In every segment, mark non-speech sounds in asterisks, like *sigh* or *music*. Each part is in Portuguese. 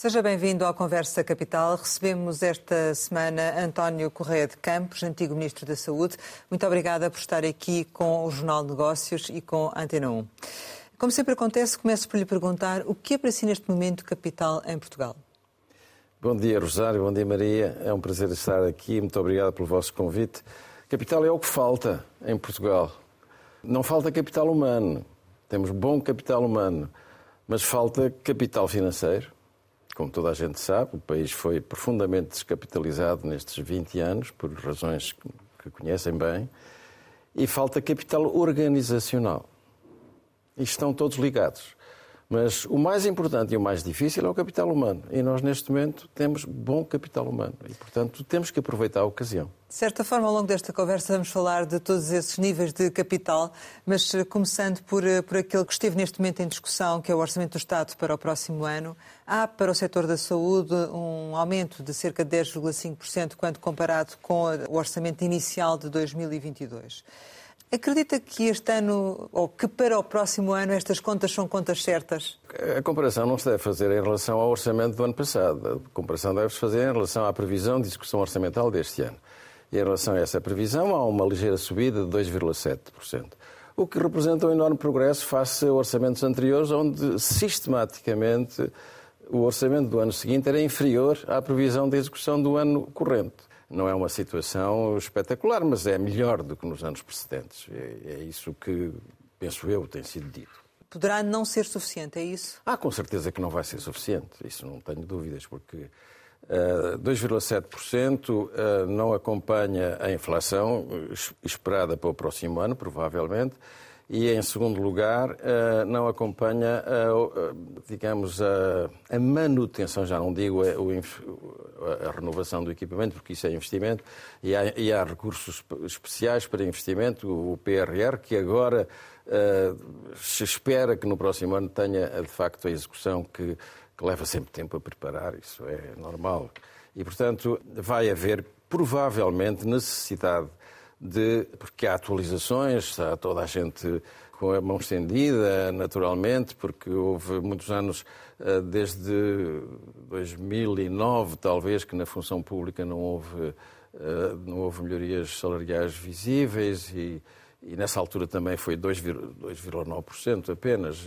Seja bem-vindo à Conversa Capital. Recebemos esta semana António Correia de Campos, antigo Ministro da Saúde. Muito obrigada por estar aqui com o Jornal de Negócios e com a Antena 1. Como sempre acontece, começo por lhe perguntar o que é para si neste momento capital em Portugal? Bom dia, Rosário. Bom dia, Maria. É um prazer estar aqui. Muito obrigado pelo vosso convite. Capital é o que falta em Portugal. Não falta capital humano. Temos bom capital humano, mas falta capital financeiro como toda a gente sabe, o país foi profundamente descapitalizado nestes 20 anos, por razões que conhecem bem, e falta capital organizacional. E estão todos ligados. Mas o mais importante e o mais difícil é o capital humano. E nós, neste momento, temos bom capital humano. E, portanto, temos que aproveitar a ocasião. De certa forma, ao longo desta conversa, vamos falar de todos esses níveis de capital, mas eh, começando por, eh, por aquele que esteve neste momento em discussão, que é o Orçamento do Estado para o próximo ano. Há para o setor da saúde um aumento de cerca de 10,5% quando comparado com o orçamento inicial de 2022. Acredita que este ano, ou que para o próximo ano, estas contas são contas certas? A comparação não se deve fazer em relação ao orçamento do ano passado. A comparação deve-se fazer em relação à previsão de execução orçamental deste ano. E em relação a essa previsão, há uma ligeira subida de 2,7%. O que representa um enorme progresso face a orçamentos anteriores, onde sistematicamente o orçamento do ano seguinte era inferior à previsão de execução do ano corrente. Não é uma situação espetacular, mas é melhor do que nos anos precedentes. É, é isso que, penso eu, tem sido dito. Poderá não ser suficiente, é isso? Ah, com certeza que não vai ser suficiente. Isso não tenho dúvidas, porque uh, 2,7% uh, não acompanha a inflação esperada para o próximo ano, provavelmente e, em segundo lugar, eh, não acompanha, digamos, a manutenção, já não digo a renovação do equipamento, porque isso é investimento, e há, e há recursos especiais para investimento, o PRR, que agora eh, se espera que no próximo ano tenha, de facto, a execução que, que leva sempre tempo a preparar, isso é normal. E, portanto, vai haver provavelmente necessidade de. porque há atualizações, está toda a gente com a mão estendida, naturalmente, porque houve muitos anos, eh, desde 2009, talvez, que na função pública não houve, eh, não houve melhorias salariais visíveis e, e nessa altura também foi 2,9% apenas.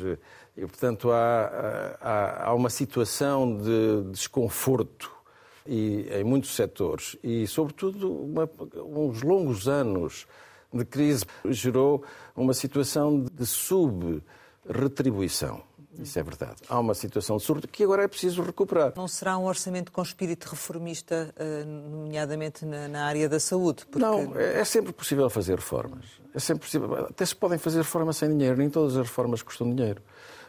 E, portanto, há, há, há uma situação de desconforto e, em muitos setores e, sobretudo, uma, uns longos anos de crise gerou uma situação de sub-retribuição. Isso é verdade. Há uma situação de surto que agora é preciso recuperar. Não será um orçamento com espírito reformista, eh, nomeadamente na área da saúde? Porque... Não, é, é sempre possível fazer reformas. É sempre possível. Até se podem fazer reformas sem dinheiro. Nem todas as reformas custam dinheiro.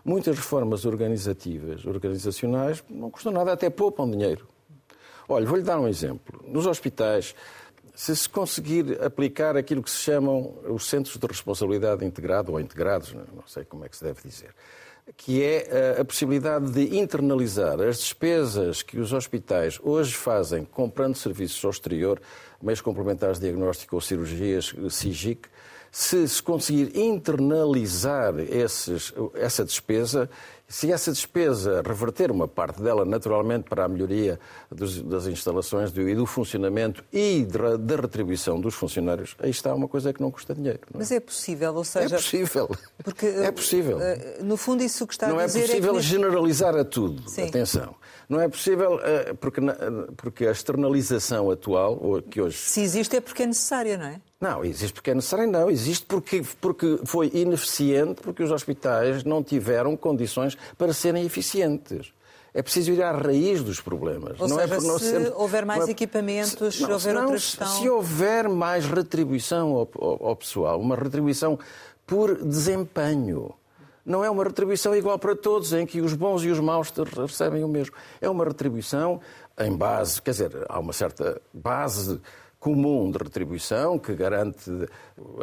Muitas reformas organizativas, organizacionais, não custam nada, até poupam dinheiro. Olha, vou-lhe dar um exemplo. Nos hospitais, se se conseguir aplicar aquilo que se chamam os centros de responsabilidade integrado ou integrados, não sei como é que se deve dizer, que é eh, a possibilidade de internalizar as despesas que os hospitais hoje fazem comprando serviços ao exterior, meios complementares de diagnóstico ou cirurgias SIGIC, se se conseguir internalizar esses, essa despesa, se essa despesa reverter uma parte dela naturalmente para a melhoria dos, das instalações do, e do funcionamento e da retribuição dos funcionários, aí está uma coisa que não custa dinheiro. Não é? Mas é possível, ou seja... É possível. Porque, *laughs* é possível. Eh, no fundo, isso que está não a é dizer é Não é possível generalizar a tudo. Sim. Atenção. Não é possível, eh, porque, porque a externalização atual, que hoje... Se existe é porque é necessária, não é? Não, existe porque é necessário, não. Existe porque, porque foi ineficiente, porque os hospitais não tiveram condições para serem eficientes. É preciso ir à raiz dos problemas. Ou não seja, é por não se ser... houver mais é... equipamentos, se, não, houver não, outra gestão... Se houver mais retribuição ao, ao, ao pessoal, uma retribuição por desempenho, não é uma retribuição igual para todos, em que os bons e os maus recebem o mesmo. É uma retribuição em base, quer dizer, há uma certa base comum de retribuição que garante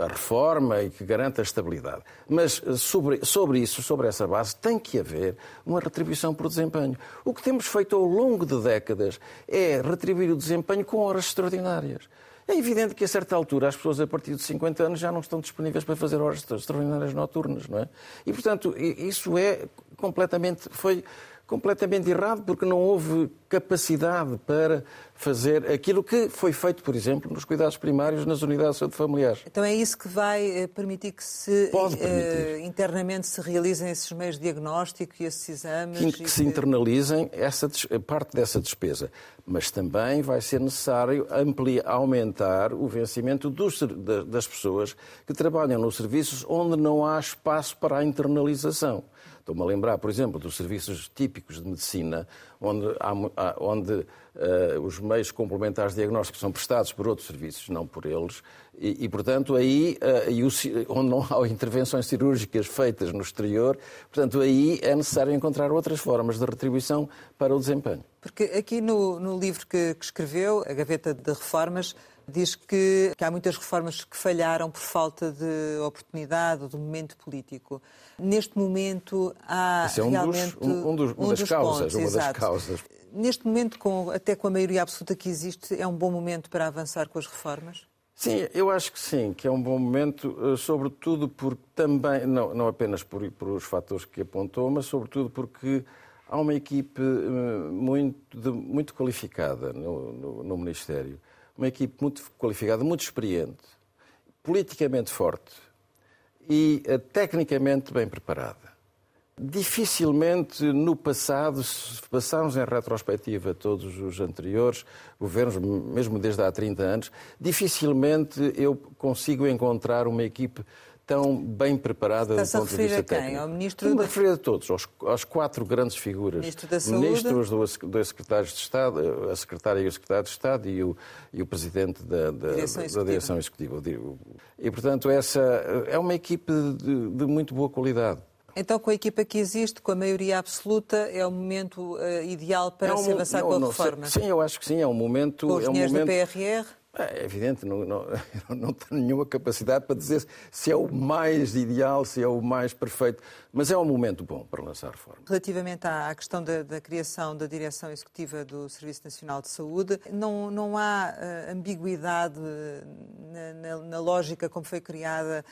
a reforma e que garante a estabilidade. Mas sobre, sobre isso, sobre essa base, tem que haver uma retribuição por desempenho. O que temos feito ao longo de décadas é retribuir o desempenho com horas extraordinárias. É evidente que a certa altura as pessoas a partir de 50 anos já não estão disponíveis para fazer horas extraordinárias noturnas, não é? E portanto, isso é completamente foi completamente errado, porque não houve capacidade para fazer aquilo que foi feito, por exemplo, nos cuidados primários nas unidades de saúde familiares. Então é isso que vai eh, permitir que se uh, internamente se realizem esses meios de diagnóstico e esses exames? Que, que, que se internalizem essa, parte dessa despesa. Mas também vai ser necessário ampliar, aumentar o vencimento dos, das pessoas que trabalham nos serviços onde não há espaço para a internalização. Estou-me a lembrar, por exemplo, dos serviços típicos de medicina, onde, há, onde uh, os meios complementares de diagnóstico são prestados por outros serviços, não por eles, e, e portanto, aí, uh, e o, onde não há *laughs* intervenções cirúrgicas feitas no exterior, portanto, aí é necessário encontrar outras formas de retribuição para o desempenho. Porque aqui no, no livro que, que escreveu, A Gaveta de Reformas, diz que, que, há muitas reformas que falharam por falta de oportunidade ou de momento político. Neste momento há Esse é um realmente dos, um, um dos, uma um das causas, pontos, das causas. Neste momento, com, até com a maioria absoluta que existe, é um bom momento para avançar com as reformas? Sim, eu acho que sim, que é um bom momento, eh, sobretudo porque também, não, não apenas por, por os fatores que apontou, mas sobretudo porque há uma equipe eh, muito, muito qualificada no, no, no Ministério uma equipe muito qualificada, muito experiente, politicamente forte e uh, tecnicamente bem preparada. Dificilmente no passado, se passarmos em retrospectiva todos os anteriores governos, mesmo desde há 30 anos, dificilmente eu consigo encontrar uma equipe tão bem preparada do ponto de vista técnico. Quem? Ao ministro Estou-me a referir a todos, aos, aos, quatro grandes figuras. Ministro da Saúde. Ministros, dois, dois secretários de Estado, a secretária e o secretário de Estado e o, e o presidente da, da, direção, da, da direção Executiva. E, portanto, essa é uma equipe de, de muito boa qualidade. Então, com a equipa que existe, com a maioria absoluta, é o momento uh, ideal para é um, se avançar não, com a não, reforma? Sim, eu acho que sim, é um momento... Com os é um momento... da PRR? É evidente, não, não, *laughs* não tenho nenhuma capacidade para dizer se é o mais ideal, se é o mais perfeito, mas é um momento bom para lançar reforma. Relativamente à questão da, da criação da Direção Executiva do Serviço Nacional de Saúde, não, não há uh, ambiguidade na, na, na, lógica como foi criada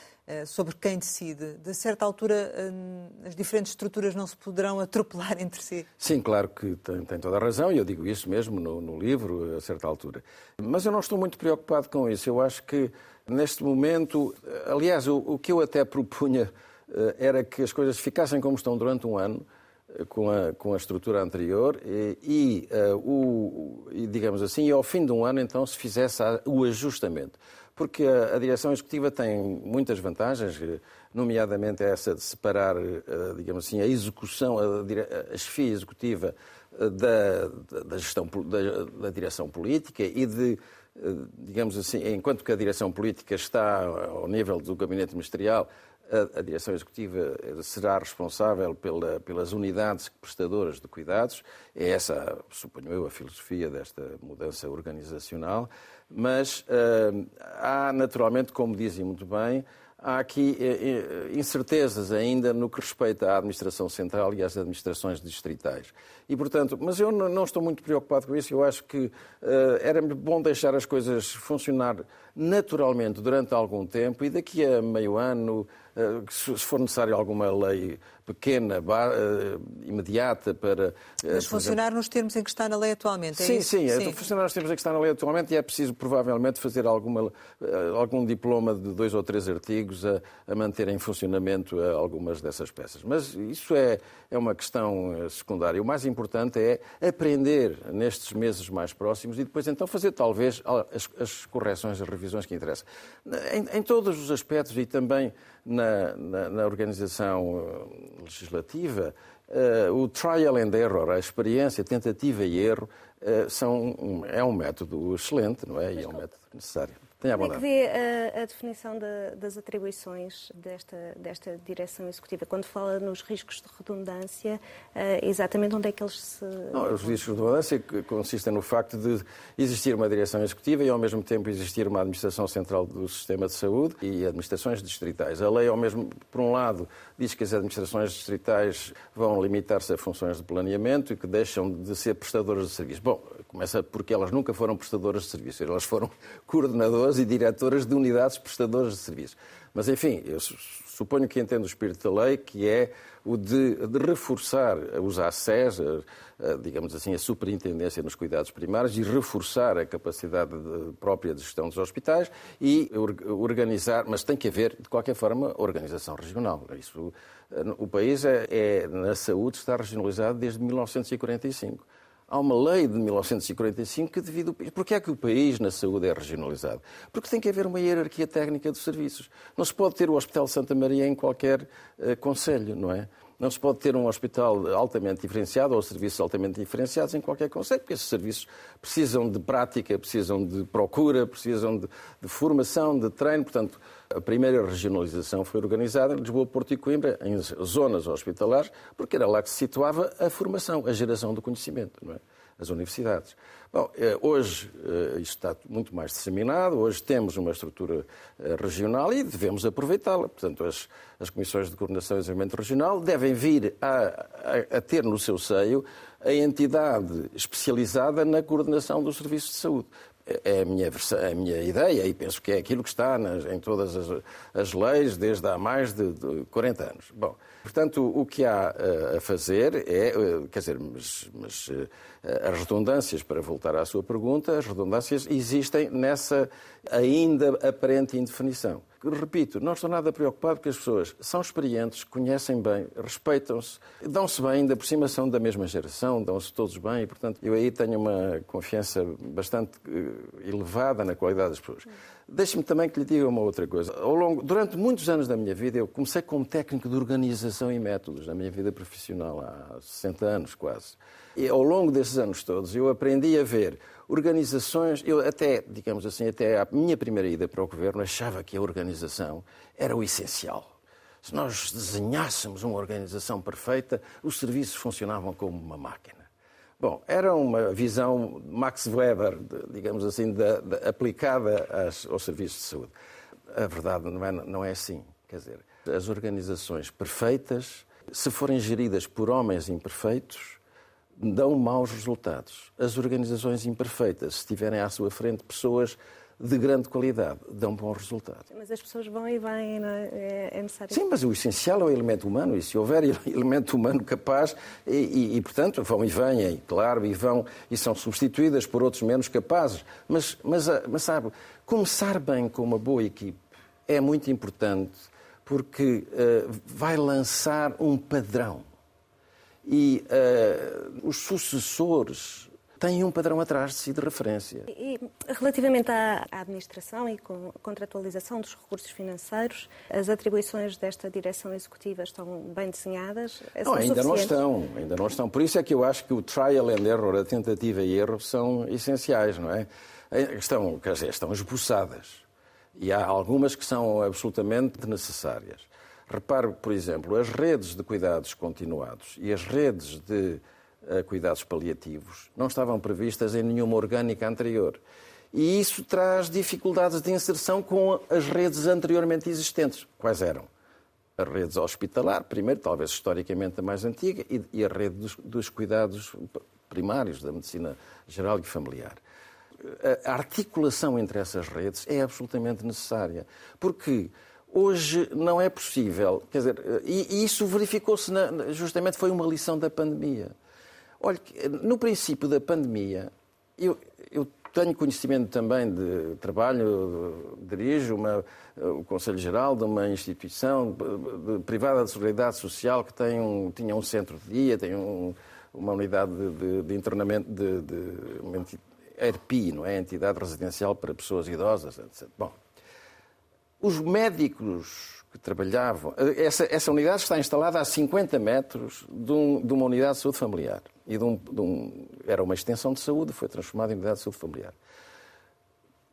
sobre quem decide. De certa altura, uh, as diferentes estruturas não se poderão atropelar *laughs* entre si? Sim, claro que tem, tem toda a razão, e eu digo isso mesmo no, no livro, a certa altura. Mas eu não estou muito preocupado com isso. Eu acho que neste momento, aliás, o, o que eu até propunha uh, era que as coisas ficassem como estão durante um ano, com, a, com a estrutura anterior, e, e, uh, o, digamos assim, e ao fim de um ano então se fizesse o ajustamento. Porque a, direção executiva tem muitas vantagens, nomeadamente essa de separar, digamos assim, a execução, a, a chefia executiva da, da, gestão, da, da direção política e de eh, digamos assim, enquanto que a direção política está ao nível do gabinete ministerial, a, direção executiva será responsável pela, pelas unidades prestadoras de cuidados. É essa, suponho eu, a filosofia desta mudança organizacional. Mas uh, há, naturalmente, como dizem muito bem, há aqui eh, incertezas ainda no que respeita à administração central e às administrações distritais. E, portanto, mas eu não estou muito preocupado com isso. Eu acho que uh, era bom deixar as coisas funcionar naturalmente durante algum tempo e daqui a meio ano, uh, se for necessário alguma lei pequena, uh, imediata para... Mas funcionar nos termos em que está na lei atualmente, é sim, isso? Sim, sim, funcionar nos termos em que está na lei atualmente e é preciso provavelmente fazer alguma, algum diploma de dois ou três artigos a, a manter em funcionamento algumas dessas peças. Mas isso é, é uma questão secundária. O mais importante importante é aprender nestes meses mais próximos e depois então fazer talvez as, as correções, as revisões que. Em, em todos os aspectos e também na, na, na organização eh, legislativa, uh, o trial and error, a experiência, tentativa e erro, uh, são, é um método excelente, não é? E é um método necessário. Tenha Como é que vê a, a definição de, das atribuições desta, desta direção executiva? Quando fala nos riscos de redundância, uh, exatamente onde é que eles se. Não, os riscos de redundância consistem no facto de existir uma direção executiva e, ao mesmo tempo, existir uma administração central do sistema de saúde e administrações distritais. A lei, ao mesmo, por um lado, diz que as administrações distritais vão limitar-se a funções de planeamento e que deixam de ser prestadoras de serviço. Bom, começa porque elas nunca foram prestadoras de serviço, elas foram *laughs* coordenadoras e diretoras de unidades prestadoras de serviços. Mas, enfim, eu suponho que entendo o espírito da lei, que é o de, de reforçar os ACES, digamos assim, a superintendência nos cuidados primários e reforçar a capacidade de, própria de gestão dos hospitais e organizar, mas tem que haver, de qualquer forma, organização regional. Isso, o país é, é na saúde está regionalizado desde 1945. Há uma lei de 1945 que divide o país. Porquê é que o país na saúde é regionalizado? Porque tem que haver uma hierarquia técnica dos serviços. Não se pode ter o Hospital Santa Maria em qualquer uh, conselho, não é? Não se pode ter um hospital altamente diferenciado ou serviços altamente diferenciados em qualquer conceito, porque esses serviços precisam de prática, precisam de procura, precisam de, de formação, de treino. Portanto, a primeira regionalização foi organizada em Lisboa, Porto e Coimbra, em zonas hospitalares, porque era lá que se situava a formação, a geração do conhecimento, não é? As universidades. Bom, eh, hoje eh, isto está muito mais disseminado, hoje temos uma estrutura eh, regional e devemos aproveitá-la. Portanto, as, as comissões de coordenação e desenvolvimento regional devem vir a, a, a, ter no seu seio a entidade especializada na coordenação dos serviços de saúde. É a minha, a minha ideia e penso que é aquilo que está nas, em todas as, as, leis desde há mais de, de 40 anos. Bom, portanto, o que há a fazer é, quer dizer, mas, mas as redundâncias, para voltar à sua pergunta, as redundâncias existem nessa ainda aparente indefinição. Repito, não estou nada preocupado porque as pessoas são experientes, conhecem bem, respeitam-se, dão-se bem, ainda por cima são da mesma geração, dão-se todos bem e, portanto, eu aí tenho uma confiança bastante eh, elevada na qualidade das pessoas. Deixe-me também que lhe diga uma outra coisa. Ao longo, durante muitos anos da minha vida, eu comecei como técnico de organização e métodos, na minha vida profissional, há 60 anos quase. E ao longo desses anos todos, eu aprendi a ver organizações, eu até, digamos assim, até a minha primeira ida para o governo, achava que a organização era o essencial. Se nós desenhássemos uma organização perfeita, os serviços funcionavam como uma máquina. Bom, era uma visão Max Weber, digamos assim, de, de, aplicada às, aos serviços de saúde. A verdade não é, não é assim. Quer dizer, as organizações perfeitas, se forem geridas por homens imperfeitos, dão maus resultados. As organizações imperfeitas, se tiverem à sua frente pessoas de grande qualidade, dão bons resultados. Mas as pessoas vão e vêm, não é? é, é necessário. Sim, mas o essencial é o elemento humano, e se houver *laughs* elemento humano capaz, e, e, e, portanto vão e vêm, claro, e vão e são substituídas por outros menos capazes. Mas, mas, ah, mas sabe, começar bem com uma boa equipe é muito importante porque uh, vai lançar um padrão e uh, os sucessores têm um padrão atrás de si de referência. E relativamente à administração e com a contratualização dos recursos financeiros, as atribuições desta direção executiva estão bem desenhadas? É não, ainda não estão, ainda não estão. Por isso é que eu acho que o trial and error, a tentativa e erro, são essenciais, não é? Estão, quer dizer, estão esboçadas. E há algumas que são absolutamente necessárias. Repare, por exemplo, as redes de cuidados continuados e as redes de uh, cuidados paliativos não estavam previstas em nenhuma orgânica anterior. E isso traz dificuldades de inserção com as redes anteriormente existentes. Quais eram? As redes hospitalar, primeiro, talvez historicamente a mais antiga, e a rede dos, dos cuidados primários, da medicina geral e familiar a articulação entre essas redes é absolutamente necessária. Porque Hoje não é possível. Quer dizer, e, isso verificou-se, justamente foi uma lição da pandemia. Olha, no princípio da pandemia, eu, eu tenho conhecimento também de trabalho, dirijo uma, o Conselho Geral de uma instituição de, de, privada de Solidariedade Social que tem um, tinha um centro de dia, tem um, uma unidade de, de internamento de, de ERPI, não é? Entidade Residencial para Pessoas Idosas, etc. Bom, os médicos que trabalhavam. Essa, essa unidade está instalada a 50 metros de, um, de uma unidade de saúde familiar. E de um, de um, era uma extensão de saúde, foi transformada em unidade de saúde familiar.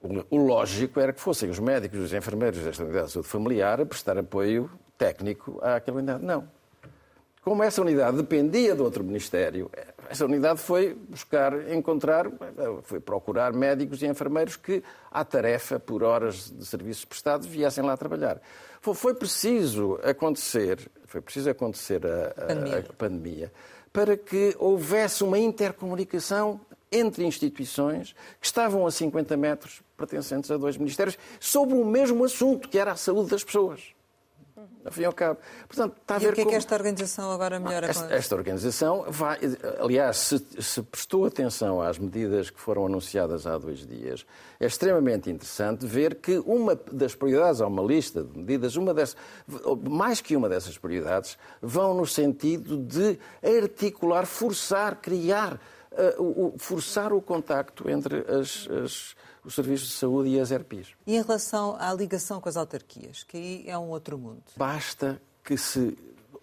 O, o lógico era que fossem os médicos e os enfermeiros desta unidade de saúde familiar a prestar apoio técnico àquela unidade. Não. Como essa unidade dependia de outro ministério, essa unidade foi buscar, encontrar, foi procurar médicos e enfermeiros que, à tarefa, por horas de serviços prestados, viessem lá trabalhar. Foi preciso acontecer, foi preciso acontecer a, a, pandemia. a pandemia para que houvesse uma intercomunicação entre instituições que estavam a 50 metros pertencentes a dois ministérios sobre o mesmo assunto, que era a saúde das pessoas ao fim e ao cabo. Portanto, está a ver e o que é que esta organização agora melhora? Esta, esta organização vai, aliás, se, se, prestou atenção às medidas que foram anunciadas há dois dias, é extremamente interessante ver que uma das prioridades, há uma lista de medidas, uma dessas, mais que uma dessas prioridades, vão no sentido de articular, forçar, criar, o, forçar o contacto entre as, as os serviços de saúde e as ERPIs. E em relação à ligação com as autarquias, que aí é um outro mundo? Basta que se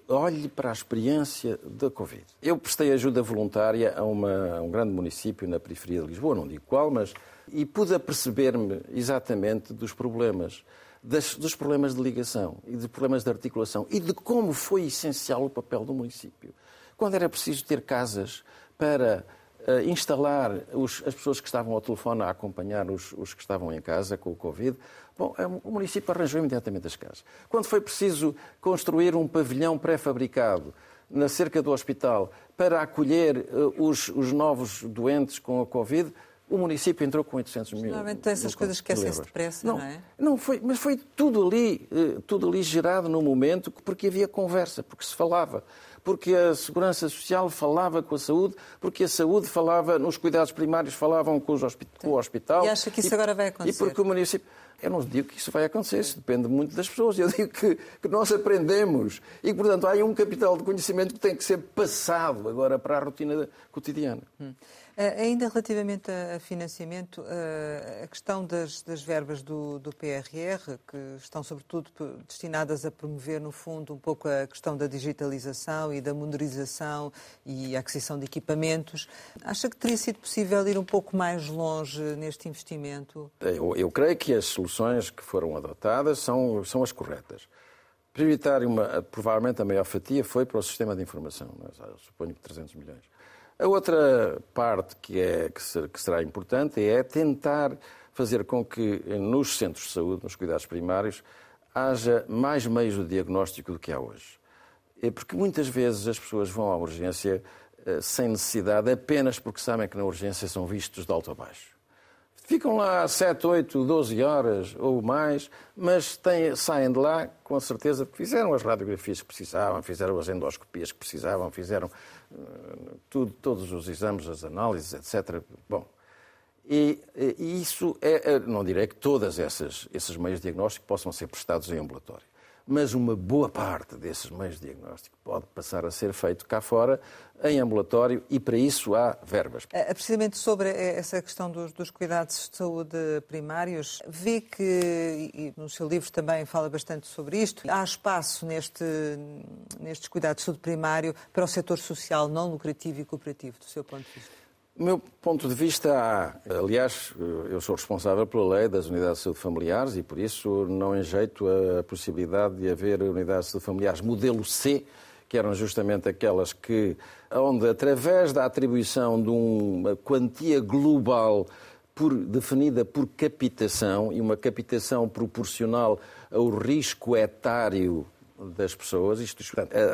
olhe para a experiência da Covid. Eu prestei ajuda voluntária a, uma, a um grande município na periferia de Lisboa, não digo qual, mas. e pude aperceber-me exatamente dos problemas. Das, dos problemas de ligação e de problemas de articulação e de como foi essencial o papel do município. Quando era preciso ter casas para uh, instalar os, as pessoas que estavam ao telefone a acompanhar os, os, que estavam em casa com o Covid. Bom, é o município arranjou imediatamente as casas. Quando foi preciso construir um pavilhão pré-fabricado na cerca do hospital para acolher uh, os, os novos doentes com a Covid, o município entrou com 800 mil. Normalmente tem essas coisas que esquecem-se depressa, não, não é? Não, foi, mas foi tudo ali, eh, tudo ali gerado no momento porque havia conversa, porque se falava porque a Segurança Social falava com a saúde, porque a saúde falava, nos cuidados primários falavam com, com o hospital. E acha que isso e, agora vai acontecer? E porque o município. Eu não digo que isso vai acontecer, isso depende muito das pessoas. Eu digo que, que nós aprendemos e, portanto, há um capital de conhecimento que tem que ser passado agora para a rotina cotidiana. Hum. Eh, ainda relativamente a financiamento, eh, a questão das, das verbas do, do, PRR, que estão sobretudo destinadas a promover, no fundo, um pouco a questão da digitalização e da modernização e a aquisição de equipamentos, acha que teria sido possível ir um pouco mais longe neste investimento? Eu, eu creio que as soluções que foram adotadas são, são as corretas. Prioritário, uma, provavelmente a maior fatia foi para o sistema de informação, mas, suponho que 300 milhões. A outra parte que, é, que será importante é tentar fazer com que nos centros de saúde, nos cuidados primários, haja mais meios de diagnóstico do que há hoje. É porque muitas vezes as pessoas vão à urgência eh, sem necessidade, apenas porque sabem que na urgência são vistos de alto a baixo. Ficam lá 7, 8, 12 horas ou mais, mas têm, saem de lá com a certeza que fizeram as radiografias que precisavam, fizeram as endoscopias que precisavam, fizeram uh, tudo, todos os exames, as análises, etc. Bom, e, e isso é, não direi que todas esses meios de diagnóstico possam ser prestados em ambulatório mas uma boa parte desses meios de diagnóstico pode passar a ser feito cá fora, em ambulatório, e para isso há verbas. É, é precisamente sobre essa questão dos, dos, cuidados de saúde primários, vê que, e no seu livro também fala bastante sobre isto, há espaço neste, nestes cuidados de saúde primário para o setor social não lucrativo e cooperativo, do seu ponto de vista? Do meu ponto de vista, aliás, eu sou responsável pela lei das unidades de saúde familiares e por isso não enjeito a possibilidade de haver unidades de saúde familiares. Modelo C, que eram justamente aquelas que, onde através da atribuição de uma quantia global por, definida por capitação e uma capitação proporcional ao risco etário das pessoas, isto,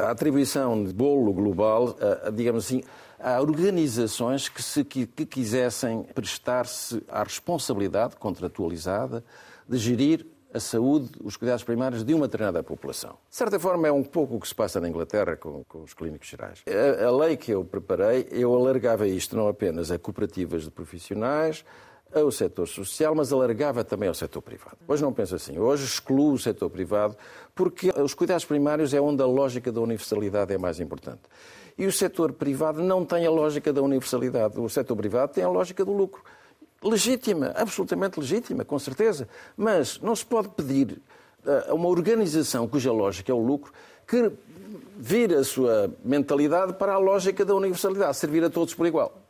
a atribuição de bolo global, digamos assim, Há organizações que, se, que, que quisessem prestar-se à responsabilidade contratualizada de gerir a saúde, os cuidados primários de uma determinada população. De certa forma, é um pouco o que se passa na Inglaterra com, com os clínicos gerais. A, a, lei que eu preparei, eu alargava isto não apenas a cooperativas de profissionais, ao setor social, mas alargava também ao setor privado. Hoje não penso assim. Hoje excluo o setor privado porque os cuidados primários é onde a lógica da universalidade é mais importante. E o setor privado não tem a lógica da universalidade. O setor privado tem a lógica do lucro. Legítima, absolutamente legítima, com certeza. Mas não se pode pedir a uma organização cuja lógica é o lucro que vire a sua mentalidade para a lógica da universalidade, servir a todos por igual.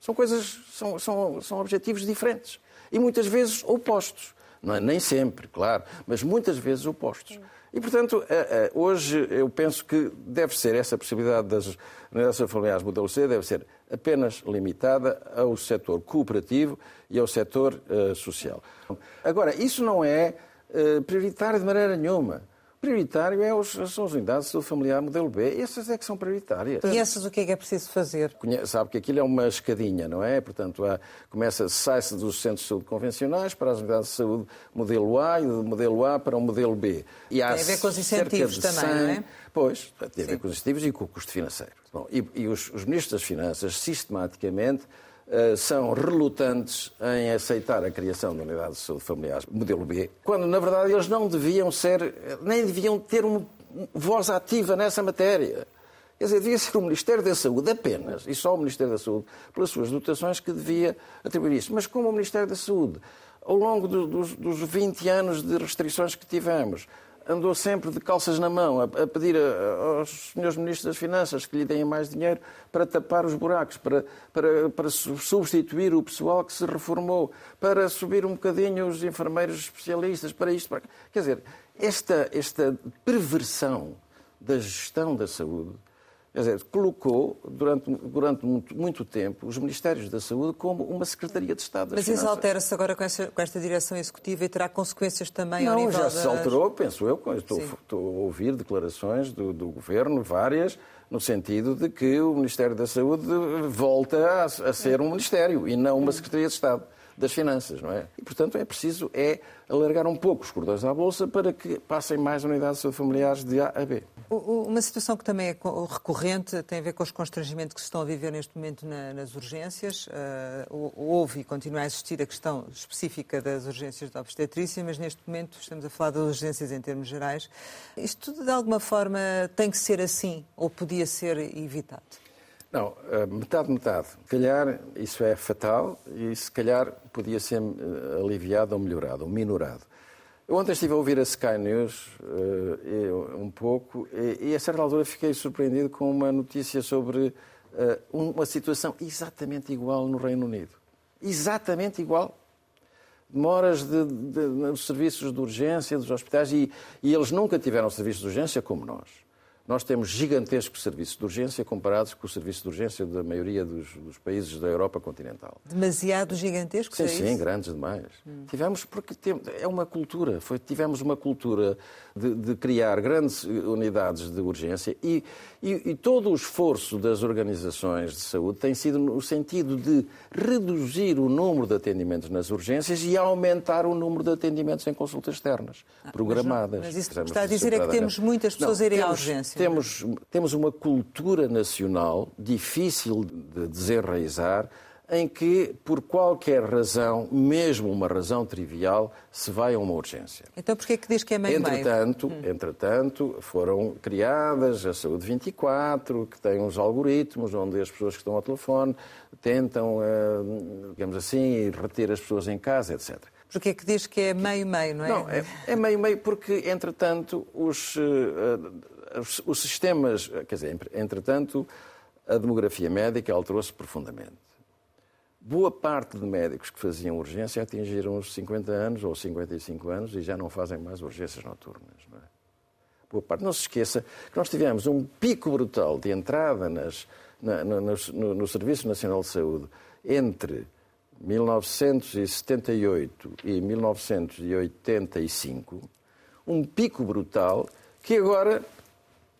São coisas, são, são, são objetivos diferentes e muitas vezes opostos. Não é? Nem sempre, claro, mas muitas vezes opostos. E, portanto, eh, eh, hoje eu penso que deve ser essa possibilidade das unidades familiares modelo C deve ser apenas limitada ao setor cooperativo e ao setor uh, social. Agora, isso não é uh, prioritário de maneira nenhuma. Prioritário é os, são as unidades de saúde familiar modelo B. Essas é que são prioritárias. E essas o que é que é preciso fazer? Sabe que aquilo é uma escadinha, não é? Portanto, há, começa, sai-se dos centros de saúde convencionais para as unidades de saúde modelo A e do modelo A para o modelo B. E há tem a ver com os incentivos também, 100, não é? Pois, tem a ver Sim. com os incentivos e com o custo financeiro. Bom, e, e os, os ministros das Finanças, sistematicamente, são relutantes em aceitar a criação de unidades de saúde familiares modelo B, quando na verdade eles não deviam ser, nem deviam ter uma voz ativa nessa matéria. Quer dizer, devia ser o Ministério da Saúde apenas, e só o Ministério da Saúde, pelas suas dotações, que devia atribuir isso. Mas como o Ministério da Saúde, ao longo do, dos, dos 20 anos de restrições que tivemos, andou sempre de calças na mão a, a pedir a, aos senhores ministros das Finanças que lhe deem mais dinheiro para tapar os buracos, para, para, para substituir o pessoal que se reformou, para subir um bocadinho os enfermeiros especialistas, para isto. Para... Quer dizer, esta, esta perversão da gestão da saúde Quer dizer, colocou durante, durante muito, muito, tempo os Ministérios da Saúde como uma Secretaria de Estado das Mas Finanças. isso altera-se agora com, essa, com, esta direção executiva e terá consequências também Não, ao nível já das... se alterou, penso eu. Estou, estou, a ouvir declarações do, do, Governo, várias, no sentido de que o Ministério da Saúde volta a, a ser um Ministério e não uma Secretaria de Estado das Finanças, não é? E, portanto, é preciso é alargar um pouco os cordões à Bolsa para que passem mais unidades familiares de A a B. Uma situação que também é recorrente tem a ver com os constrangimentos que se estão a viver neste momento nas urgências. Uh, houve e continua a existir a questão específica das urgências de obstetrícia, mas neste momento estamos a falar das urgências em termos gerais. Isto tudo, de alguma forma, tem que ser assim ou podia ser evitado? Não, eh, metade, metade. Se calhar isso é fatal e se calhar podia ser eh, aliviado ou melhorado, ou minorado. Eu ontem estive a ouvir a Sky News uh, um pouco e, e, a certa altura fiquei surpreendido com uma notícia sobre uh, uma situação exatamente igual no Reino Unido. Exatamente igual. Demoras de, de, nos serviços de urgência dos hospitais e, e eles nunca tiveram serviços de urgência como nós. Nós temos gigantescos serviços de urgência comparados com o serviço de urgência da maioria dos, dos países da Europa continental. Demasiado gigantescos, sim, é sim, grandes demais. Hum. Tivemos, porque tem, é uma cultura, foi, tivemos uma cultura de, de, criar grandes unidades de urgência e, e, e, todo o esforço das organizações de saúde tem sido no sentido de reduzir o número de atendimentos nas urgências e aumentar o número de atendimentos em consultas externas, ah, programadas. Mas, mas isso que está a dizer é que temos muitas pessoas Não, a irem à urgência temos, temos uma cultura nacional difícil de desenraizar em que, por qualquer razão, mesmo uma razão trivial, se vai a uma urgência. Então, porquê que diz que é meio entretanto, meio? Hum. Entretanto, foram criadas a Saúde 24, que tem uns algoritmos onde as pessoas que estão ao telefone tentam, eh, digamos assim, reter as pessoas em casa, etc. Porquê que diz que é meio-meio, não é? Não, é meio-meio porque, entretanto, os, eh, os sistemas, quer dizer, entretanto, a demografia médica alterou-se profundamente. Boa parte de médicos que faziam urgência atingiram os 50 anos ou 55 anos e já não fazem mais urgências noturnas. Não é? Boa parte. Não se esqueça que nós tivemos um pico brutal de entrada nas, na, no, no, no Serviço Nacional de Saúde entre 1978 e 1985, um pico brutal que agora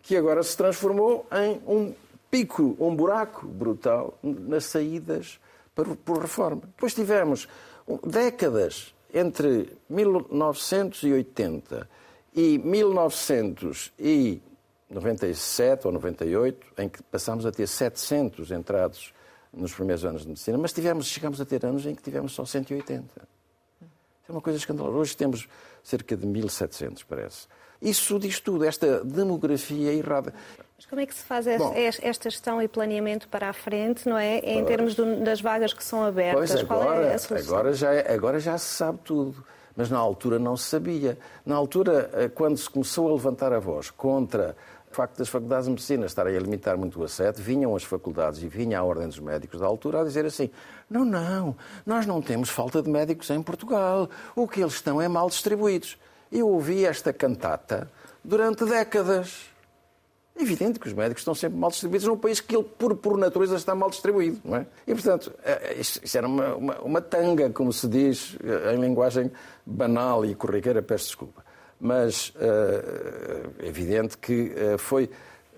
que agora se transformou em um pico, um buraco brutal nas saídas por, por reforma. Depois tivemos décadas entre 1980 e 1997 ou 98, em que passámos a ter 700 entrados nos primeiros anos de medicina, mas tivemos, chegamos a ter anos em que tivemos só 180. É uma coisa escandalosa. Hoje temos cerca de 1.700, parece. Isso diz tudo, esta demografia errada. Mas como é que se faz Bom, esta gestão e planeamento para a frente, não é? Em termos do, das vagas que são abertas, pois agora, qual é a solução? Agora já, é, agora já se sabe tudo. Mas na altura não se sabia. Na altura, eh, quando se começou a levantar a voz contra o facto das faculdades de medicina estarem a limitar muito o acesso, vinham as faculdades e vinha a Ordem dos Médicos da altura a dizer assim: não, não, nós não temos falta de médicos em Portugal, o que eles estão é mal distribuídos. Eu ouvi esta cantata durante décadas. É evidente que os médicos estão sempre mal distribuídos num país que ele, por, por natureza, está mal distribuído. Não é? E, portanto, é, é, isto, era uma, uma, uma, tanga, como se diz eh, em linguagem banal e corriqueira, peço desculpa. Mas é evidente que foi,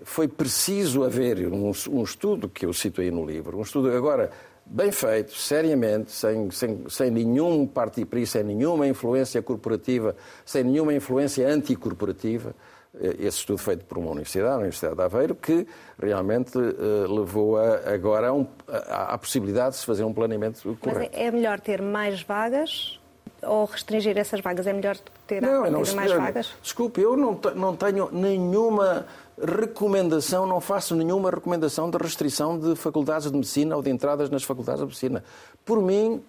foi preciso haver um, um estudo, que eu cito aí no livro, um estudo agora bem feito, seriamente, sem, sem, sem nenhum partipri, sem nenhuma influência corporativa, sem nenhuma influência anticorporativa, eh, esse estudo feito por uma universidade, a Universidade de Aveiro, que realmente uh, levou a, agora a, um, a, possibilidade de se fazer um planeamento correto. Mas é melhor ter mais vagas ou restringir essas vagas? É melhor ter não, não, mais vagas? Desculpe, eu não, não tenho nenhuma recomendação, não faço nenhuma recomendação de restrição de faculdades de medicina ou de entradas nas faculdades de medicina. Por mim,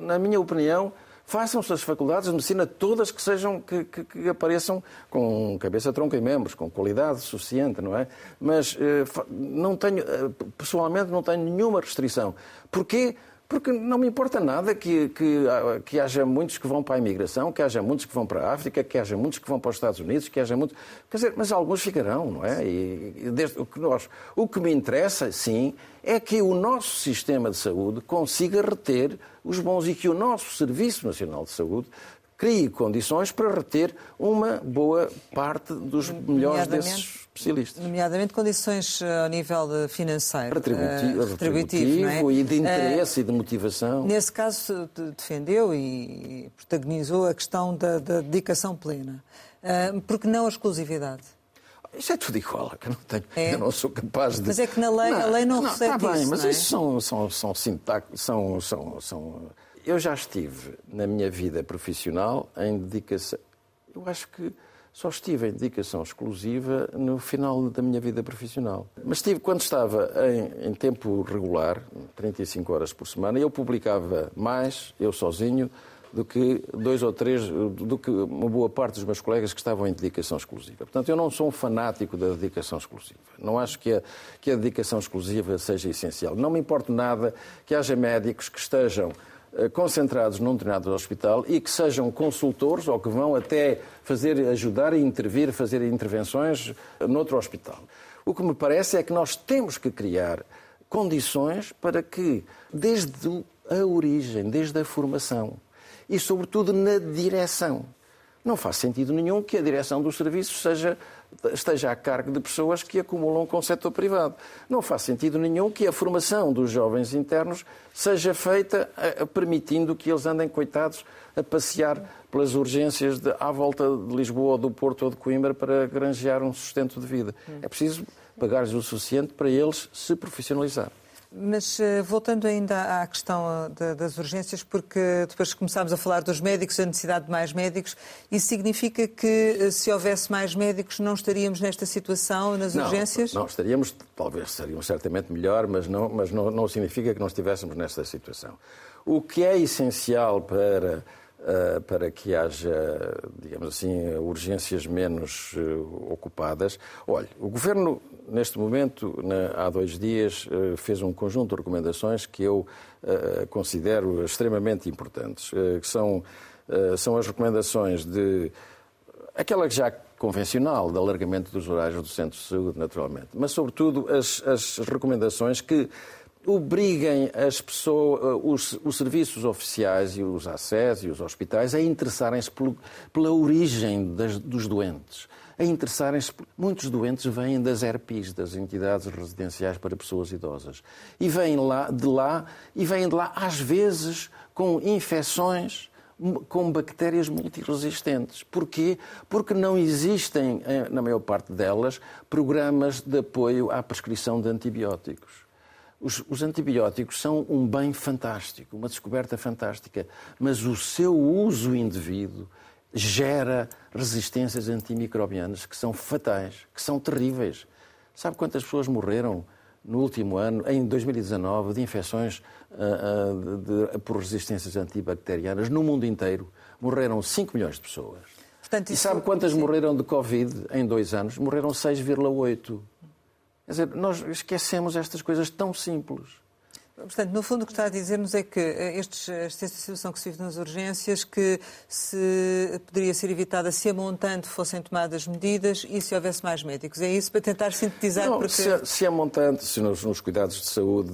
na minha opinião, Façam-se as faculdades de medicina todas que sejam que, que, que, apareçam com cabeça, tronco e membros, com qualidade suficiente, não é? Mas eh, não tenho, eh, pessoalmente não tenho nenhuma restrição. Porquê? Porque não me importa nada que, que, que, haja muitos que vão para a imigração, que haja muitos que vão para a África, que haja muitos que vão para os Estados Unidos, que haja muitos. Quer dizer, mas alguns ficarão, não é? E, desde, o, que nós, o que me interessa, sim, é que o nosso sistema de saúde consiga reter os bons e que o nosso Serviço Nacional de Saúde crie condições para reter uma boa parte dos melhores desses especialistas. Nomeadamente condições eh, ao nível financeiro. Retributivo, uh, retributivo é? e de interesse uh, e de motivação. Nesse caso, defendeu e protagonizou a questão da, da dedicação plena. Uh, porque não a exclusividade? Isso é tudo igual, que eu não, tenho, é. eu não sou capaz de. Mas é que na lei, não, a lei não, não está bem, isso, mas é? isso são, são, são são, são, são. Eu já estive na minha vida profissional em dedicação. Eu acho que só estive em dedicação exclusiva no final da minha vida profissional. Mas estive, quando estava em, em tempo regular, 35 horas por semana, eu publicava mais, eu sozinho, do que dois ou três, do que uma boa parte dos meus colegas que estavam em dedicação exclusiva. Portanto, eu não sou um fanático da dedicação exclusiva. Não acho que a, que a dedicação exclusiva seja essencial. Não me importa nada que haja médicos que estejam concentrados num determinado hospital e que sejam consultores ou que vão até fazer, ajudar e intervir, fazer intervenções noutro hospital. O que me parece é que nós temos que criar condições para que, desde a origem, desde a formação, e, sobretudo, na direção. Não faz sentido nenhum que a direção dos serviços seja, esteja a cargo de pessoas que acumulam com o setor privado. Não faz sentido nenhum que a formação dos jovens internos seja feita a, permitindo que eles andem, coitados, a passear pelas urgências de, à volta de Lisboa, do Porto ou de Coimbra para granjear um sustento de vida. É preciso pagar-lhes o suficiente para eles se profissionalizar. Mas eh, voltando ainda à questão eh, das urgências, porque depois começámos a falar dos médicos, a necessidade de mais médicos, isso significa que eh, se houvesse mais médicos não estaríamos nesta situação nas não, urgências? Não, estaríamos, talvez estaríamos certamente melhor, mas não, mas não, não significa que não estivéssemos nesta situação. O que é essencial para para que haja, digamos assim, urgências menos ocupadas. Olha, o Governo neste momento, há dois dias, eh, fez um conjunto de recomendações que eu eh, considero extremamente importantes, eh, que são, são as recomendações de aquela que já convencional de alargamento dos horários do centro de saúde, naturalmente, mas sobretudo as, as recomendações que obriguem as pessoas, os, os, serviços oficiais e os acessos e os hospitais a interessarem-se pela origem das, dos doentes a interessarem-se. Muitos doentes vêm das ERPIs, das entidades residenciais para pessoas idosas. E vêm lá, de lá, e vêm de lá, às vezes, com infecções com bactérias multiresistentes. Porquê? Porque não existem, eh, na maior parte delas, programas de apoio à prescrição de antibióticos. Os, os, antibióticos são um bem fantástico, uma descoberta fantástica, mas o seu uso indevido gera resistências antimicrobianas que são fatais, que são terríveis. Sabe quantas pessoas morreram no último ano, em 2019, de infecções uh, uh, de, de, por resistências antibacterianas no mundo inteiro? Morreram 5 milhões de pessoas. Portanto, e sabe quantas sim. morreram de Covid em dois anos? Morreram 6,8. Quer dizer, nós esquecemos estas coisas tão simples. Portanto, no fundo, o que está a dizer-nos é que eh, estes, esta situação que se vive nas urgências, que se poderia ser evitada se a montante fossem tomadas medidas e se houvesse mais médicos. É isso para tentar sintetizar? Não, porque... se, se a montante, se nos, nos, cuidados de saúde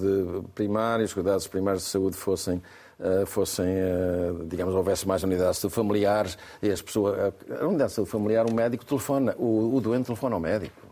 primários, os cuidados primários de saúde fossem Uh, fossem, uh, digamos, houvesse mais unidades de familiares e as pessoas. A unidade de saúde familiar, o médico telefona, o, o doente telefona ao médico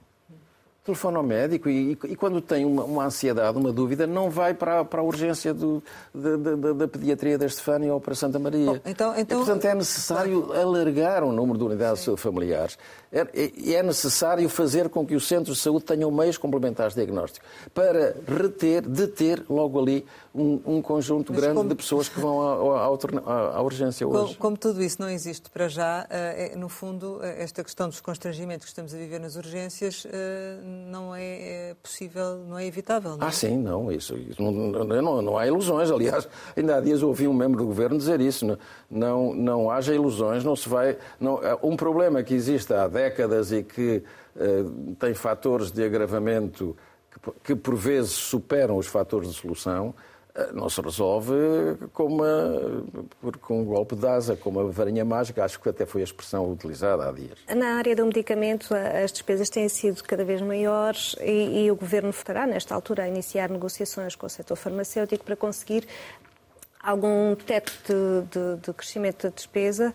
telefona ao médico e, e quando tem uma, uma, ansiedade, uma dúvida, não vai para, para a urgência do, da, da, da, pediatria da Estefânia ou para Santa Maria. Bom, então, então... E, portanto, é necessário alargar o número de unidades Sim. familiares. É, é, é necessário fazer com que os centros de saúde tenham meios complementares de diagnóstico para reter, deter logo ali um, um conjunto Mas grande como... de pessoas que vão à, à, à urgência hoje. Como, como, tudo isso não existe para já, eh, é, no fundo, eh, esta questão dos constrangimentos que estamos a viver nas urgências eh, não é possível, não é evitável. Não é? Ah, sim, não, isso, isso não, não, não, há ilusões. Aliás, ainda há dias ouvi um membro do governo dizer isso. Não, não, haja ilusões, não se vai. Não, um problema que existe há décadas e que uh, tem fatores de agravamento que, que por vezes superam os fatores de solução eh, não se resolve com, uma, com um golpe de asa, com uma varinha mágica. Acho que até foi a expressão utilizada há dias. Na área do medicamento, as despesas têm sido cada vez maiores e, e o Governo estará, nesta altura, a iniciar negociações com o setor farmacêutico para conseguir algum teto de, de, de, crescimento da despesa,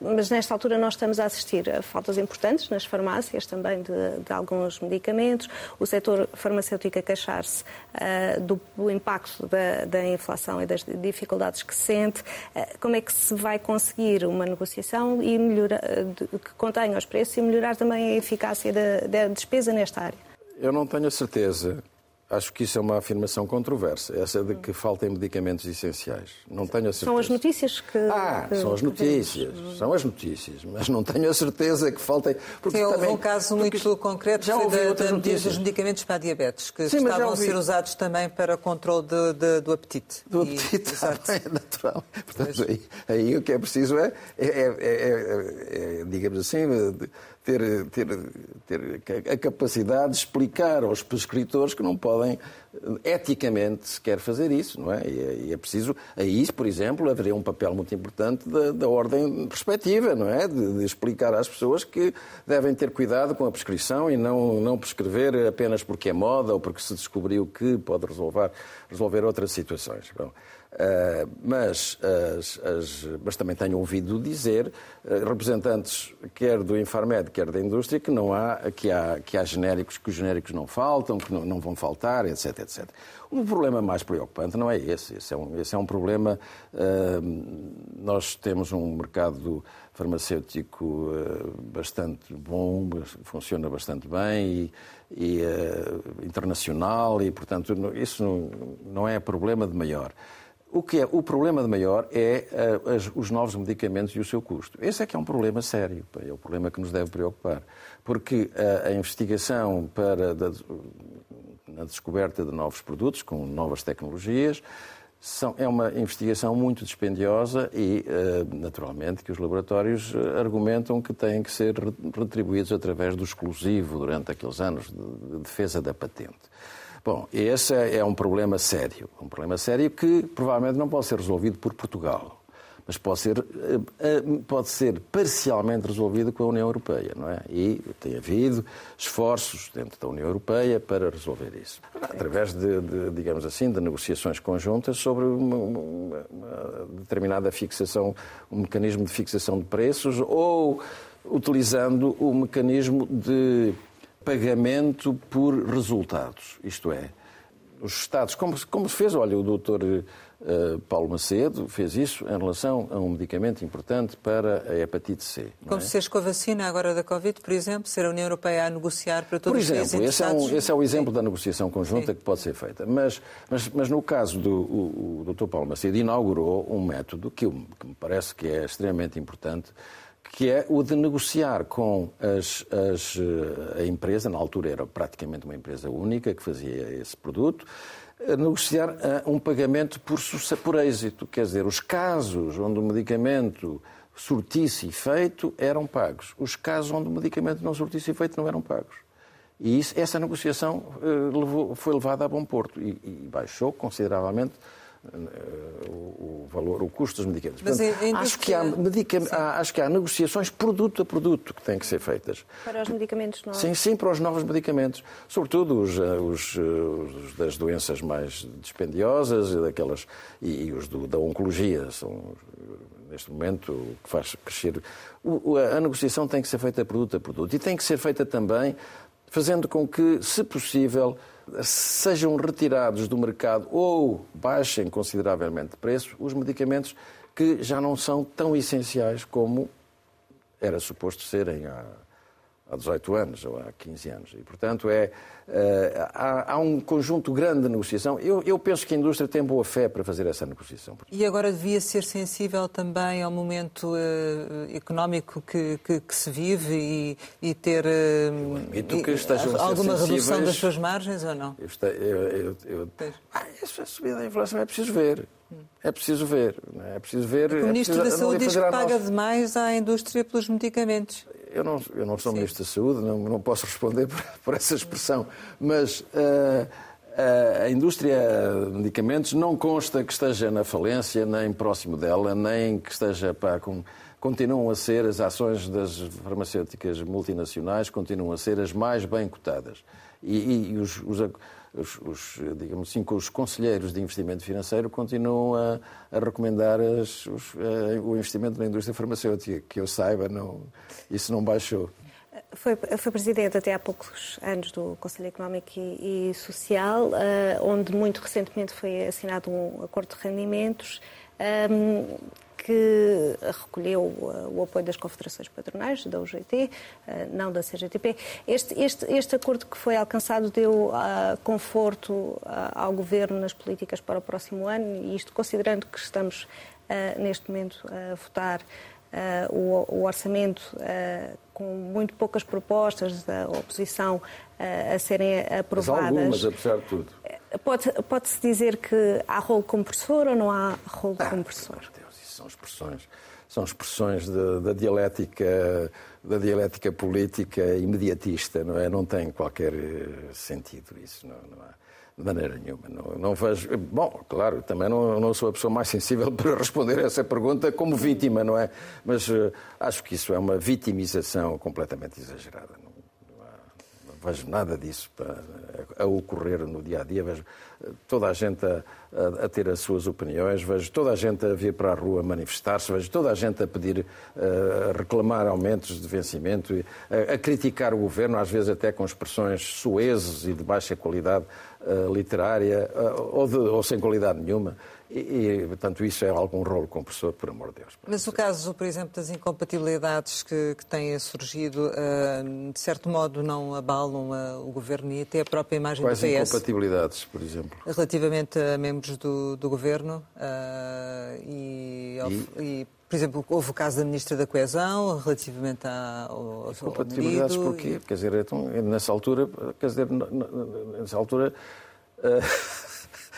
mas nesta altura nós estamos a assistir a faltas importantes nas farmácias também de, de alguns medicamentos, o setor farmacêutico a queixar-se uh, do, do, impacto da, da, inflação e das dificuldades que sente. Uh, como é que se vai conseguir uma negociação e melhorar, que contenha os preços e melhorar também a eficácia da, da despesa nesta área? Eu não tenho a certeza Acho que isso é uma afirmação controversa, essa de que faltem medicamentos essenciais. Não tenho a certeza. São as notícias que. Ah, que, são as notícias. São as notícias. Mas não tenho a certeza que faltem. Porque Sim, houve um caso muito concreto já foi da, da dos medicamentos para a diabetes, que Sim, estavam a ser usados também para controle de, de, do apetite. Do apetite, *laughs* e, é natural. Portanto, aí, aí, o que é preciso é, é, é, é digamos assim, ter, ter, ter a capacidade de explicar aos prescritores que não podem eticamente sequer fazer isso, não é? E é, é preciso, aí, por exemplo, haveria um papel muito importante da, da ordem perspectiva, não é? De, de, explicar às pessoas que devem ter cuidado com a prescrição e não, não prescrever apenas porque é moda ou porque se descobriu que pode resolver, resolver outras situações. Bom, Uh, mas, as, as, mas também tenho ouvido dizer uh, representantes quer do Infarmed, quer da indústria, que não há, que há, que há genéricos, que os genéricos não faltam, que não, não vão faltar, etc, etc. O problema mais preocupante não é esse. Esse é um, esse é um problema. Uh, nós temos um mercado farmacêutico bastante bom, funciona bastante bem e, e internacional e, portanto, isso não, não é problema de maior. O que é o problema de maior é uh, as, os novos medicamentos e o seu custo. Esse é que é um problema sério, é o problema que nos deve preocupar, porque uh, a investigação para da, na descoberta de novos produtos com novas tecnologias são, é uma investigação muito dispendiosa e, uh, naturalmente, que os laboratórios argumentam que têm que ser retribuídos através do exclusivo durante aqueles anos de, de defesa da patente. Bom, esse é, é um problema sério. Um problema sério que provavelmente não pode ser resolvido por Portugal, mas pode ser, eh, eh, pode ser parcialmente resolvido com a União Europeia, não é? E tem havido esforços dentro da União Europeia para resolver isso. Através de, de digamos assim, de negociações conjuntas sobre uma, uma, uma determinada fixação, um mecanismo de fixação de preços ou utilizando o mecanismo de pagamento por resultados. Isto é, os Estados, como, como se fez, olha, o doutor uh, Paulo Macedo fez isso em relação a um medicamento importante para a hepatite C. Como é? se fez com a vacina agora da Covid, por exemplo, ser a União Europeia a negociar para todos por exemplo, os esse é, um, esse é o exemplo Sim. da negociação conjunta Sim. que pode ser feita. Mas, mas, mas no caso do o, o Dr. Paulo Macedo, inaugurou um método que, que me parece que é extremamente importante, que é o de negociar com as, as, a empresa, na altura era praticamente uma empresa única que fazia esse produto, negociar eh, um pagamento por, por êxito. Quer dizer, os casos onde o medicamento surtisse efeito eram pagos. Os casos onde o medicamento não surtisse efeito não eram pagos. E isso, essa negociação levou, foi levada a bom porto e, e baixou consideravelmente o, o, valor, o custo dos medicamentos. Mas Portanto, acho, que há, há, acho que há negociações produto a produto que têm que ser feitas. Para os medicamentos novos? Sim, sim, para os novos medicamentos. Sobretudo os, eh, os, eh, os das doenças mais dispendiosas daquelas, e, e os do, da oncologia. São, neste momento, o que faz crescer. O, a negociação tem que ser feita produto a produto. E tem que ser feita também fazendo com que, se possível, sejam retirados do mercado ou baixem consideravelmente de preço os medicamentos que já não são tão essenciais como era suposto serem. Há há 18 anos ou há 15 anos. E, portanto, é, uh, há, há, um conjunto grande de negociação. Eu, eu, penso que a indústria tem boa fé para fazer essa negociação. E agora devia ser sensível também ao momento uh, económico que, que, que, se vive e, e ter uh, estejam alguma redução das suas margens ou não? Eu, eu, eu, ah, a subida da inflação é preciso ver. É preciso ver. É? é preciso ver. O Ministro é da Saúde diz que paga demais à indústria pelos medicamentos eu não, eu não sou Sim. Ministro da Saúde, não, não posso responder por, *laughs* por essa expressão, mas uh, a indústria de medicamentos não consta que esteja na falência, nem próximo dela, nem que esteja para. Com, continuam a ser as ações das farmacêuticas multinacionais, continuam a ser as mais bem cotadas. E, e, e os, os os, os, digamos assim, os conselheiros de investimento financeiro continuam a, a recomendar as, os, a, o investimento na indústria farmacêutica. Que eu saiba, não, isso não baixou. Foi, foi, presidente até há poucos anos do Conselho Económico e, e Social, uh, onde muito recentemente foi assinado um acordo de rendimentos. Um, que recolheu uh, o apoio das confederações patronais, da UGT, uh, não da CGTP. Este, este, este acordo que foi alcançado deu uh, conforto ao Governo nas políticas para o próximo ano, e isto considerando que estamos neste momento a votar o, o, orçamento com muito poucas propostas da oposição a serem aprovadas. Mas algumas, apesar de tudo. Pode-se pode dizer que há rolo compressor ou não há rolo ah, compressor? São expressões, são expressões da dialética da dialética política imediatista, não é? Não tem qualquer eh, sentido isso, não, não há de maneira nenhuma. Não, não vejo. Bom, claro, também não, não sou a pessoa mais sensível *laughs* para responder a essa pergunta como vítima, não é? Mas uh, acho que isso é uma vitimização completamente exagerada. Não, não vejo nada disso a, ocorrer no dia a dia. Vejo eh, toda a gente a, a, a, ter as suas opiniões, vejo toda a gente a vir para a rua manifestar-se, vejo toda a gente a pedir, eh, a reclamar aumentos de vencimento, a, a criticar o governo, às vezes até com expressões suezes e de baixa qualidade uh, literária ou, de, ou sem qualidade nenhuma. E, e, portanto, isso é algum rolo compressor, por amor de Deus. Mas o caso, por exemplo, das incompatibilidades que, que têm surgido, uh, de certo modo não abalam uh, o governo e até a própria imagem Quais do PS? Quais incompatibilidades, por exemplo? Relativamente a membros do, do governo uh, e, e... e por exemplo, houve o caso da Ministra da Coesão relativamente ao, ao Compatibilidades ao porquê? Quer dizer, então, nessa altura, quer dizer, nessa altura... Uh...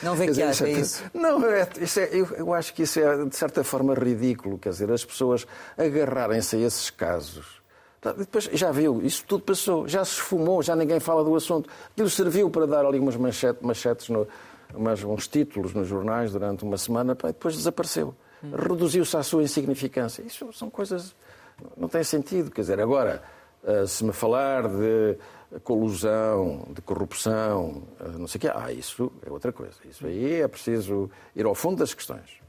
Não vê que acha isso? Não, é, isso é, eu, eu, acho que isso é, de certa forma, ridículo. Quer dizer, as pessoas agarrarem-se a esses casos. Tá, depois, já viu, isso tudo passou, já se esfumou, já ninguém fala do assunto. Aquilo serviu para dar ali umas manchetes, manchetes no, umas, uns títulos nos jornais durante uma semana, pá, depois desapareceu. Hum. Reduziu-se à sua insignificância. Isso são coisas. Não tem sentido. Quer dizer, agora, eh, se me falar de colusão, de corrupção, eh, não sei o quê. Ah, isso é outra coisa. Isso aí é preciso ir ao fundo das questões.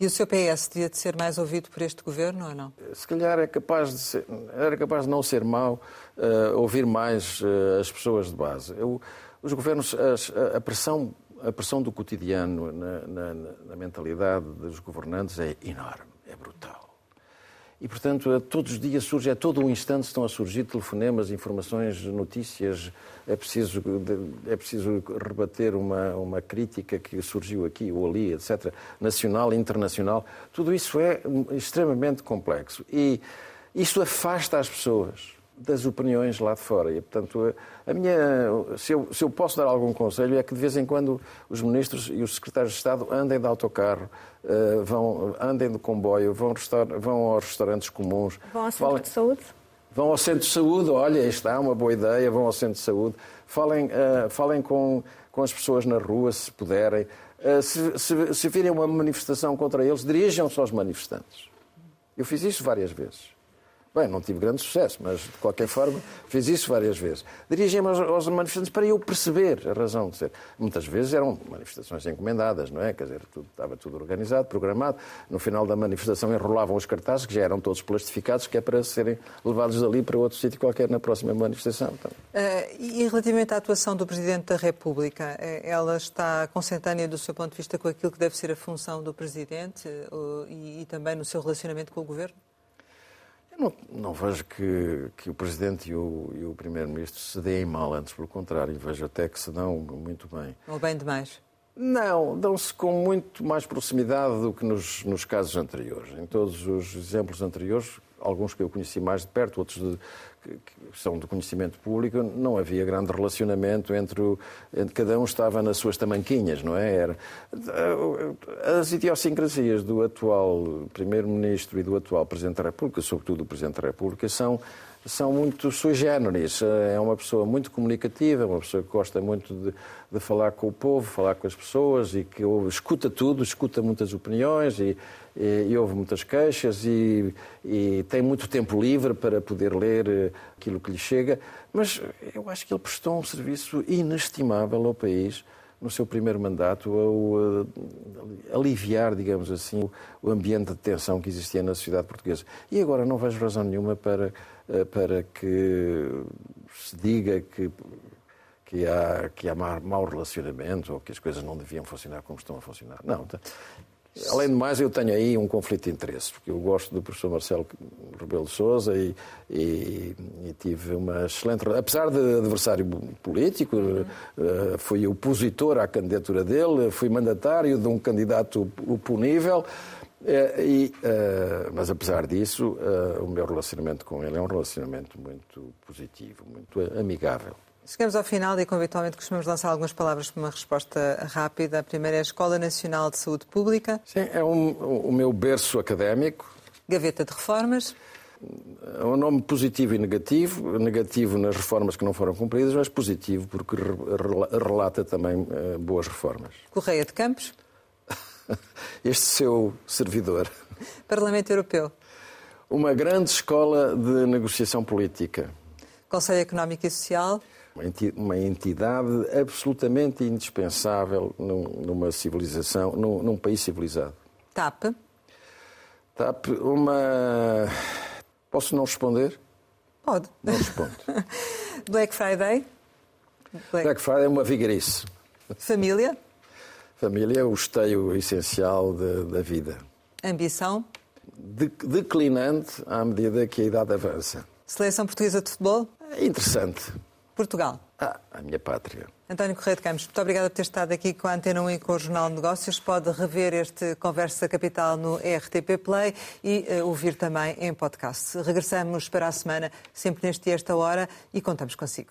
E o seu PS devia de ser mais ouvido por este governo ou não? Se calhar é capaz de ser, era capaz de não ser mau uh, ouvir mais uh, as pessoas de base. Eu, os governos, a, a, pressão, a pressão do cotidiano na, na, na mentalidade dos governantes é enorme, é brutal. E, portanto, todos os dias surge, a todo um instante estão a surgir telefonemas, informações, notícias. É preciso, é preciso rebater uma, uma crítica que surgiu aqui ou ali, etc., nacional internacional. Tudo isso é extremamente complexo. E isso afasta as pessoas das opiniões lá de fora. E, portanto, a minha, se, eu, se eu posso dar algum conselho, é que de vez em quando os ministros e os secretários de Estado andem de autocarro, uh, vão, andem de comboio, vão, vão aos restaurantes comuns. Vão ao centro falem, de saúde? Vão ao centro de saúde, olha, está é uma boa ideia, vão ao centro de saúde. Falem, uh, falem com, com as pessoas na rua, se puderem. Uh, se, se, se virem uma manifestação contra eles, dirijam-se aos manifestantes. Eu fiz isso várias vezes. Bem, não tive grande sucesso, mas de qualquer forma fiz isso várias vezes. Dirigi-me aos, aos, manifestantes para eu perceber a razão de ser. Muitas vezes eram manifestações encomendadas, não é? Quer dizer, tudo, estava tudo organizado, programado. No final da manifestação enrolavam os cartazes, que já eram todos plastificados, que é para serem levados dali para outro sítio qualquer na próxima manifestação. Então... Uh, e relativamente à atuação do Presidente da República, eh, ela está consentânea do seu ponto de vista com aquilo que deve ser a função do Presidente uh, e, e também no seu relacionamento com o Governo? Eu não, não vejo que, que, o Presidente e o, e o Primeiro-Ministro se deem mal, antes pelo contrário, vejo até que se dão muito bem. Ou bem demais? Não, dão-se com muito mais proximidade do que nos, nos casos anteriores. Em todos os exemplos anteriores, alguns que eu conheci mais de perto, outros de, que, são do conhecimento público, não havia grande relacionamento entre, o, entre cada um estava nas suas tamanquinhas, não é? Era, as idiosincrasias do atual Primeiro-Ministro e do atual Presidente da República, sobretudo do Presidente da República, são são muito sui generis. É uma pessoa muito comunicativa, uma pessoa que gosta muito de, de falar com o povo, falar com as pessoas e que escuta tudo, escuta muitas opiniões e, e, e ouve muitas queixas e, e, tem muito tempo livre para poder ler eh, aquilo que lhe chega. Mas eu acho que ele prestou um serviço inestimável ao país no seu primeiro mandato ao uh, aliviar, digamos assim, o ambiente de tensão que existia na sociedade portuguesa. E agora não vejo razão nenhuma para eh, para que se diga que, que há, que há mau relacionamento ou que as coisas não deviam funcionar como estão a funcionar. Não. Tá. Além de mais, eu tenho aí um conflito de interesse, porque eu gosto do professor Marcelo Rebelo de Sousa e, e, e, tive uma excelente... Apesar de adversário político, uhum. fui opositor à candidatura dele, fui mandatário de um candidato oponível, e, uh, mas apesar disso, uh, o meu relacionamento com ele é um relacionamento muito positivo, muito amigável. Chegamos ao final e, habitualmente, costumamos lançar algumas palavras para uma resposta rápida. A primeira é a Escola Nacional de Saúde Pública. Sim, é um, o meu berço académico. Gaveta de Reformas. É um nome positivo e negativo. Negativo nas reformas que não foram cumpridas, mas positivo porque relata também uh, boas reformas. Correia de Campos. *laughs* este seu servidor. Parlamento Europeu. Uma grande escola de negociação política. Conselho Económico e Social. Uma entidade absolutamente indispensável numa civilização, num, num país civilizado. TAP. TAP, uma. Posso não responder? Pode. Não respondo. *laughs* Black Friday. Black, Black Friday é uma vigarice. Família. Família é o esteio essencial de, da vida. Ambição? De, declinante à medida que a idade avança. Seleção portuguesa de futebol? É interessante. Portugal? Ah, a minha pátria. António Correia de Campos, muito obrigada por ter estado aqui com a Antena 1 e com o Jornal de Negócios. Pode rever este Conversa Capital no RTP Play e uh, ouvir também em podcast. Regressamos para a semana, sempre neste e esta hora, e contamos consigo.